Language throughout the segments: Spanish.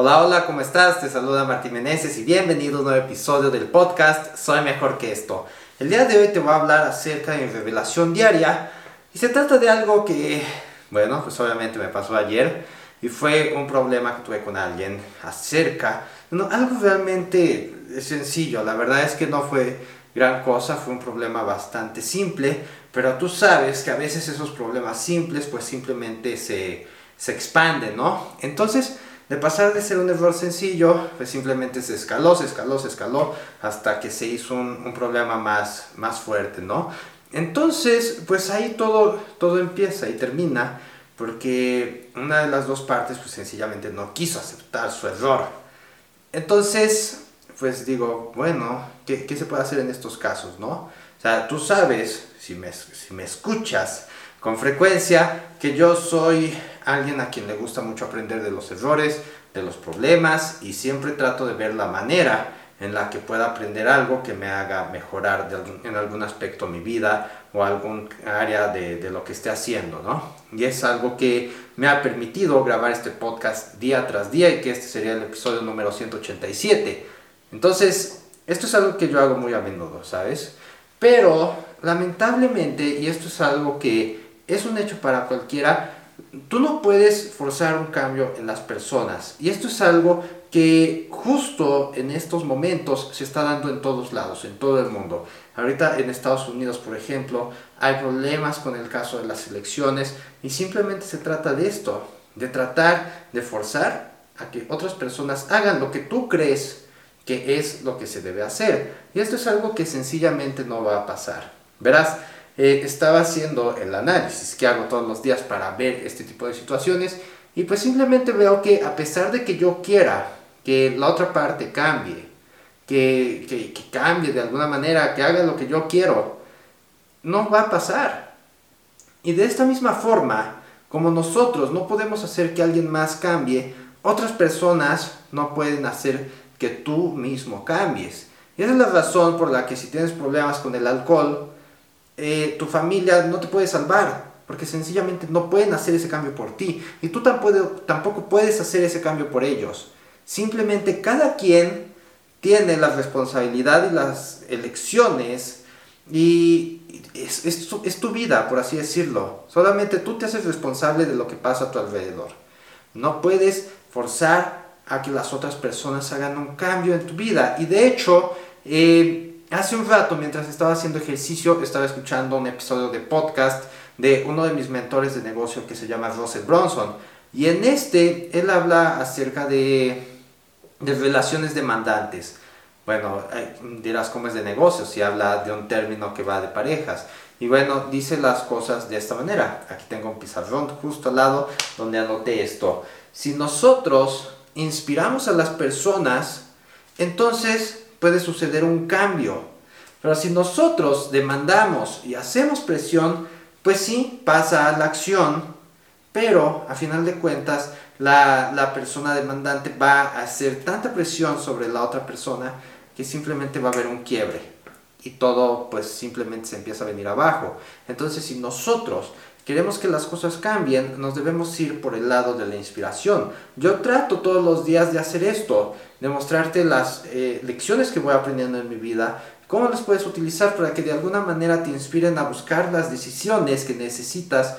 Hola, hola, ¿cómo estás? Te saluda Martín Meneses y bienvenido a un nuevo episodio del podcast Soy Mejor que esto. El día de hoy te voy a hablar acerca de revelación diaria y se trata de algo que, bueno, pues obviamente me pasó ayer y fue un problema que tuve con alguien acerca, no, algo realmente sencillo, la verdad es que no fue gran cosa, fue un problema bastante simple, pero tú sabes que a veces esos problemas simples pues simplemente se, se expanden, ¿no? Entonces, de pasar de ser un error sencillo, pues simplemente se escaló, se escaló, se escaló, hasta que se hizo un, un problema más, más fuerte, ¿no? Entonces, pues ahí todo, todo empieza y termina, porque una de las dos partes, pues sencillamente no quiso aceptar su error. Entonces, pues digo, bueno, ¿qué, ¿qué, se puede hacer en estos casos, no? O sea, tú sabes, si me, si me escuchas con frecuencia, que yo soy alguien a quien le gusta mucho aprender de los errores, de los problemas y siempre trato de ver la manera en la que pueda aprender algo que me haga mejorar de, en algún aspecto mi vida o algún área de, de, lo que esté haciendo, ¿no? Y es algo que me ha permitido grabar este podcast día tras día y que este sería el episodio número 187. Entonces, esto es algo que yo hago muy a menudo, ¿sabes? Pero, lamentablemente, y esto es algo que es un hecho para cualquiera, tú no puedes forzar un cambio en las personas. Y esto es algo que justo en estos momentos se está dando en todos lados, en todo el mundo. Ahorita en Estados Unidos, por ejemplo, hay problemas con el caso de las elecciones y simplemente se trata de esto, de tratar de forzar a que otras personas hagan lo que tú crees que es lo que se debe hacer. Y esto es algo que sencillamente no va a pasar. Verás, eh, estaba haciendo el análisis que hago todos los días para ver este tipo de situaciones y pues simplemente veo que a pesar de que yo quiera que la otra parte cambie, que, que, que cambie de alguna manera, que haga lo que yo quiero, no va a pasar. Y de esta misma forma, como nosotros no podemos hacer que alguien más cambie, otras personas no pueden hacer que tú mismo cambies. Y esa es la razón por la que si tienes problemas con el alcohol, eh, tu familia no te puede salvar, porque sencillamente no pueden hacer ese cambio por ti. Y tú tampoco, tampoco puedes hacer ese cambio por ellos. Simplemente cada quien tiene la responsabilidad y las elecciones y es, es, es, tu, vida, por así decirlo. Solamente tú te haces responsable de lo que pasa a tu alrededor. No puedes forzar a que las otras personas hagan un cambio en tu vida. Y de hecho, eh, hace un rato, mientras estaba haciendo ejercicio, estaba escuchando un episodio de podcast de uno de mis mentores de negocio que se llama Russell Bronson. Y en este, él habla acerca de, de relaciones demandantes. Bueno, dirás cómo es de negocio, si habla de un término que va de parejas. Y bueno, dice las cosas de esta manera. Aquí tengo un pizarrón justo al lado donde anoté esto. Si nosotros inspiramos a las personas, entonces puede suceder un cambio. Pero si nosotros demandamos y hacemos presión, pues sí, pasa a la acción, pero a final de cuentas la, la, persona demandante va a hacer tanta presión sobre la otra persona que simplemente va a haber un quiebre y todo pues simplemente se empieza a venir abajo. Entonces si nosotros queremos que las cosas cambien, nos debemos ir por el lado de la inspiración. Yo trato todos los días de hacer esto, de mostrarte las eh, lecciones que voy aprendiendo en mi vida, cómo las puedes utilizar para que de alguna manera te inspiren a buscar las decisiones que necesitas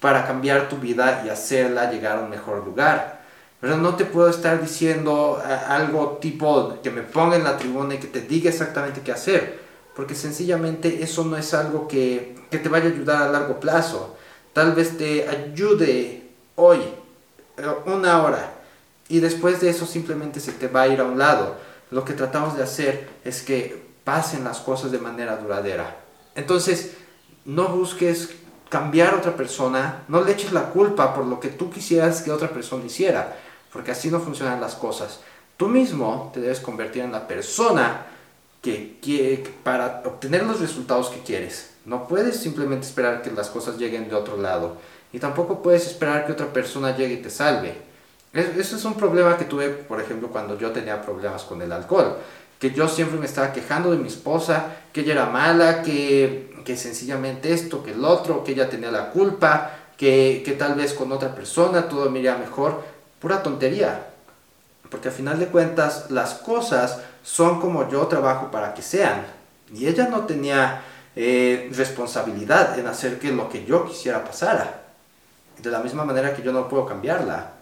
para cambiar tu vida y hacerla llegar a un mejor lugar. Pero no te puedo estar diciendo eh, algo tipo que me ponga en la tribuna y que te diga exactamente qué hacer, porque sencillamente eso no es algo que, que te vaya a ayudar a largo plazo tal vez te ayude hoy, eh, una hora, y después de eso simplemente se te va a ir a un lado. Lo que tratamos de hacer es que pasen las cosas de manera duradera. Entonces, no busques cambiar a otra persona, no le eches la culpa por lo que tú quisieras que otra persona hiciera, porque así no funcionan las cosas. Tú mismo te debes convertir en la persona que, que para obtener los resultados que quieres. No puedes simplemente esperar que las cosas lleguen de otro lado. Y tampoco puedes esperar que otra persona llegue y te salve. Eso es un problema que tuve, por ejemplo, cuando yo tenía problemas con el alcohol. Que yo siempre me estaba quejando de mi esposa, que ella era mala, que, que sencillamente esto, que el otro, que ella tenía la culpa, que, que tal vez con otra persona todo me iría mejor. Pura tontería. Porque al final de cuentas las cosas son como yo trabajo para que sean. Y ella no tenía eh, responsabilidad en hacer que lo que yo quisiera pasara. De la misma manera que yo no puedo cambiarla.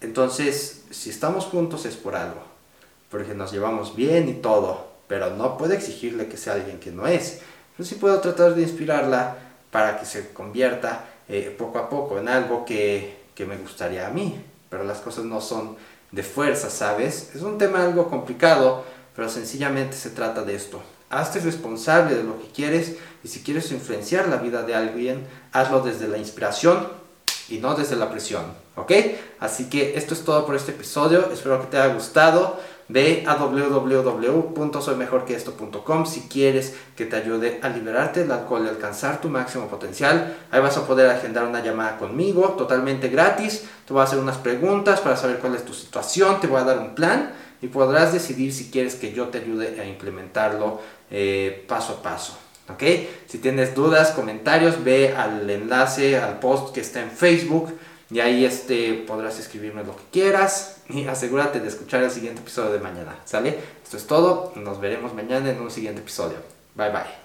Entonces, si estamos juntos es por algo. Porque nos llevamos bien y todo. Pero no puedo exigirle que sea alguien que no es. Yo sí puedo tratar de inspirarla para que se convierta eh, poco a poco en algo que, que me gustaría a mí. Pero las cosas no son de fuerza, ¿sabes? Es un tema algo complicado, pero sencillamente se trata de esto. Hazte responsable de lo que quieres y si quieres influenciar la vida de alguien, hazlo desde la inspiración y no desde la presión, ¿ok? Así que esto es todo por este episodio, espero que te haya gustado. Ve a www.soymejorqueesto.com si quieres que te ayude a liberarte del alcohol y alcanzar tu máximo potencial. Ahí vas a poder agendar una llamada conmigo totalmente gratis. Te voy a hacer unas preguntas para saber cuál es tu situación, te voy a dar un plan y podrás decidir si quieres que yo te ayude a implementarlo eh, paso a paso. ¿Ok? Si tienes dudas, comentarios, ve al enlace, al post que está en Facebook y ahí este, podrás escribirme lo que quieras y asegúrate de escuchar el siguiente episodio de mañana. ¿Sale? Esto es todo. Nos veremos mañana en un siguiente episodio. Bye bye.